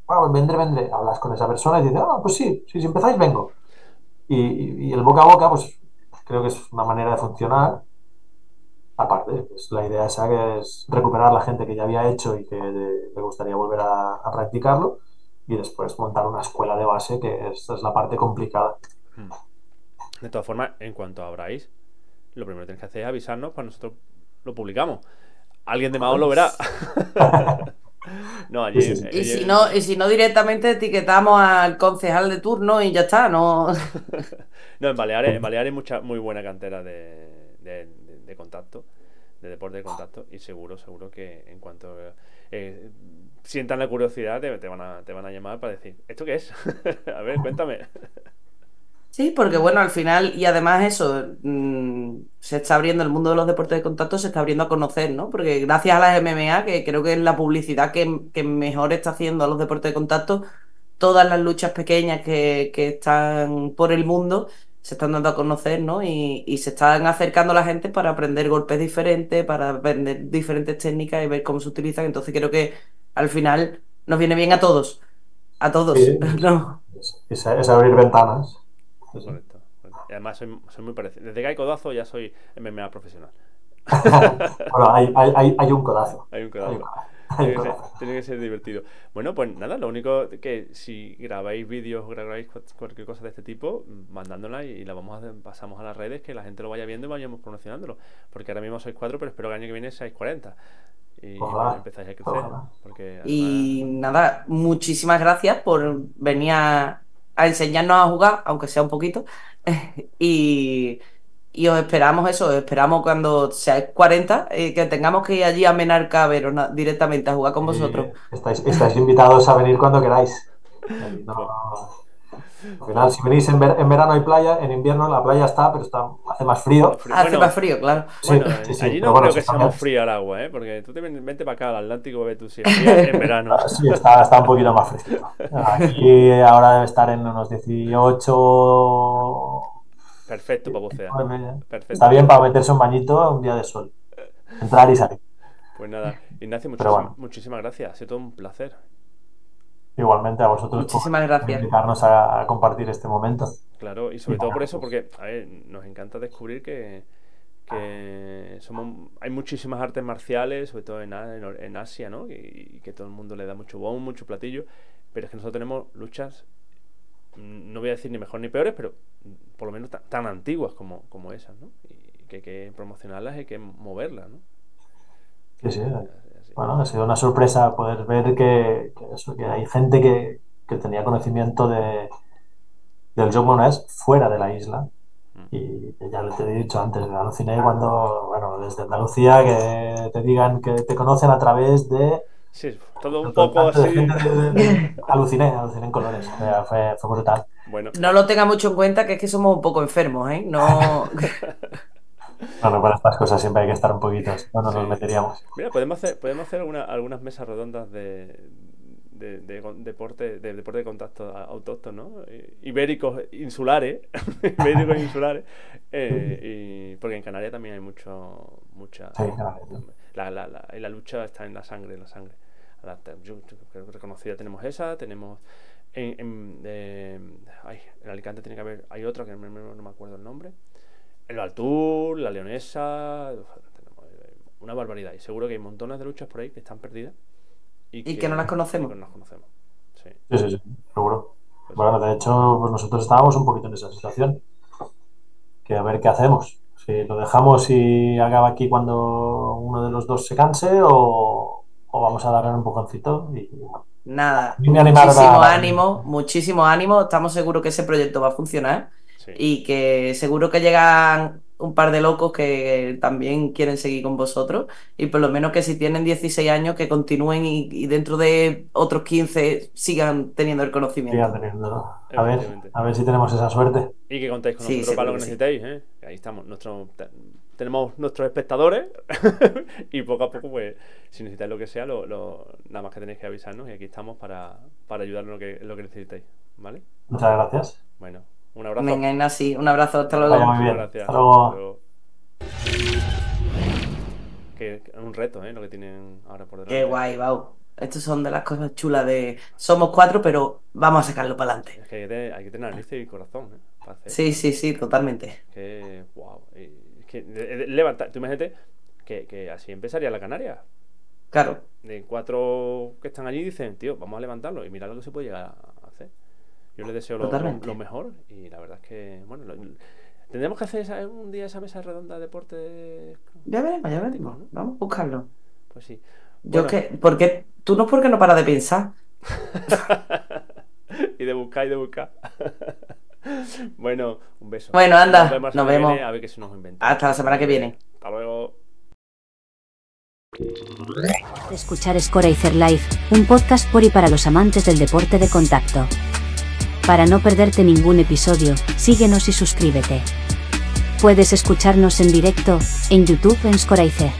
bueno, vendré, vendré, hablas con esa persona y dices, ah, pues sí, sí, si empezáis, vengo. Y, y- y el boca a boca, pues creo que es una manera de funcionar. Aparte, pues, la idea esa que es recuperar la gente que ya había hecho y que le, gustaría volver a, a practicarlo y después montar una escuela de base, que esta es la parte complicada.
De todas formas, en cuanto abráis, lo primero que tenéis que hacer es avisarnos para nosotros lo publicamos. Alguien de Mao lo verá. no, allí.
Sí, sí, sí.
Y si no, y si no directamente etiquetamos al concejal de turno y ya está, no.
No, en Baleares, en Baleares hay mucha, muy buena cantera de, de, de- de contacto, de deporte de contacto, y seguro, seguro que en cuanto eh, sientan la curiosidad te, te van a, te van a llamar para decir, ¿esto qué es? a ver, cuéntame.
Sí, porque bueno, al final, y además eso, mm, se está abriendo el mundo de los deportes de contacto, se está abriendo a conocer, ¿no? Porque gracias a las MMA, que creo que es la publicidad que, que mejor está haciendo a los deportes de contacto, todas las luchas pequeñas que, que están por el mundo se están dando a conocer, ¿no? Y, y se están acercando a la gente para aprender golpes diferentes, para aprender diferentes técnicas y ver cómo se utilizan. Entonces creo que al final nos viene bien a todos, a todos,
Sí.
¿no?
Es- es abrir ventanas.
Correcto. Y además soy, soy muy parecido. Desde que hay codazo ya soy MMA profesional.
Bueno, hay, hay, hay, hay un codazo.
Hay un
Hay un
codazo.
Hay
Tiene
un
que, ser,
codazo.
tiene que ser divertido. Bueno, pues nada, lo único que si grabáis vídeos o grabáis cu- cualquier cosa de este tipo, mandándola y, y la vamos a hacer- pasamos a las redes, que la gente lo vaya viendo y vayamos promocionándolo. Porque ahora mismo sois cuatro, pero espero que el año que viene seáis 40. Y,
Ojalá.
empezáis a crecer.
Y nada, muchísimas gracias por venir a, a enseñarnos a jugar, aunque sea un poquito. Y, y os esperamos eso, os esperamos cuando seáis 40, eh, que tengamos que ir allí a Menarca a veros na- directamente a jugar con vosotros.
Eh, estáis, estáis invitados a venir cuando queráis. No- al final, si venís en, ver- en verano hay playa, en invierno la playa está, pero está, hace más frío.
Frío.
Hace
Bueno,
más frío, claro.
Sí,
Bueno,
sí, sí,
allí
pero
no
bueno,
creo que sea
también.
fría el agua, ¿eh? Porque tú te ven- vente para acá al Atlántico, ve tú si en verano.
Sí, está, está un poquito más fresquito. Aquí ahora debe estar en unos 18.
Perfecto para bucear. Perfecto.
Está bien para meterse un bañito un día de sol. Entrar y salir.
Pues nada, Ignacio, muchísimas,
bueno.
muchísimas gracias. Ha sido todo un placer.
Igualmente a vosotros
Muchísimas
por
gracias.
invitarnos a, a compartir este momento.
Claro, y sobre
Y
todo por eso,
pues-
porque a ver, nos encanta descubrir que, que somos, hay muchísimas artes marciales, sobre todo en, Asia, ¿no? Y, y que todo el mundo le da mucho bombo, mucho platillo, pero es que nosotros tenemos luchas, no voy a decir ni mejor ni peores, pero por lo menos tan, tan antiguas como, como esas, ¿no? Y que hay que promocionarlas y hay que moverlas, ¿no?
Sí, sí. Bueno, ha sido una sorpresa poder ver que, que eso, que hay gente que, que tenía conocimiento de, del joc monés fuera de la isla. Y ya te he dicho antes, aluciné cuando, bueno, desde Andalucía, que te digan que te conocen a través de...
Sí, todo un poco así.
gente de- de- aluciné, aluciné en colores. O sea, fue, fue brutal.
Bueno,
No lo tenga mucho en cuenta, que es que somos un poco enfermos, ¿eh? No.
Bueno, para estas cosas siempre hay que estar un poquito, no nos
Sí.
meteríamos.
Mira, podemos hacer, podemos hacer alguna- algunas mesas redondas de, de, deporte, de deporte de contacto autóctono, ¿no? Eh, ibéricos insulares, ibéricos insulares, eh, y, porque en Canarias también hay mucho, mucha,
Sí,
la, la, la, y la lucha está en la sangre, en la sangre. La- yo, yo creo que reconocida tenemos esa, tenemos en, en, eh, ay, en Alicante tiene que haber, hay otra que no me acuerdo el nombre, el Baltur, la Leonesa, una barbaridad. Y seguro que hay montones de luchas por ahí que están perdidas.
Y que no las conocemos.
que no las conocemos. Sí.
Sí, sí, sí, seguro. Bueno, de hecho, pues nosotros estábamos un poquito en esa situación. Que a ver qué hacemos. Si lo dejamos y acaba aquí cuando uno de los dos se canse o, o vamos a darle un empujoncito. Y,
Nada. Muchísimo
a-
ánimo, muchísimo ánimo. Estamos seguros que ese proyecto va a funcionar
sí.
y que seguro que llegan un par de locos que también quieren seguir con vosotros y por lo menos que si tienen 16 años que continúen y, y dentro de otros 15 sigan teniendo el conocimiento.
sigan teniéndolo. A ver, a ver si tenemos esa suerte.
Y que contéis con
Sí,
nosotros para lo que necesitéis, ¿eh? Ahí estamos. Nuestro, te- tenemos nuestros espectadores y poco a poco, pues, si necesitáis lo que sea, lo, lo- nada más que tenéis que avisarnos y aquí estamos para, para ayudar en lo que, en lo que necesitéis, ¿vale?
Muchas gracias.
Bueno, un abrazo.
Venga, Ignasi, un abrazo, hasta luego.
Vaya, muy bien.
Muchas gracias.
Hasta luego.
Que es un reto, ¿eh? Lo que tienen ahora por delante.
Qué guay, Bau. Estas son de las cosas chulas de somos cuatro, pero vamos a sacarlo para adelante.
Es que hay que tener, hay que tener narices y corazón, ¿eh? Para hacer-
Sí, sí, sí, totalmente.
Que, wow. Es que de- de- levantar, tú imagínate que, que así empezaría la Canaria.
Claro.
De cuatro que están allí dicen, tío, vamos a levantarlo y mira lo que se puede llegar a. Yo les deseo lo, lo-
Totalmente.
lo mejor y la verdad es que, bueno, lo- tendremos que hacer esa- un día esa mesa redonda de deporte.
Ya veremos, ya veremos. Vamos a buscarlo.
Pues sí.
Yo
Bueno,
que, porque tú no es porque no paras de pensar.
y de buscar y de buscar. bueno, un beso.
Bueno, anda,
Nos vemos,
nos vemos.
viene, a ver qué se nos inventa.
Hasta la semana que viene.
Hasta luego.
Escuchar Scoracer Live, un podcast por y para los amantes del deporte de contacto. Para no perderte ningún episodio, síguenos y suscríbete. Puedes escucharnos en directo, en YouTube en Scoracer.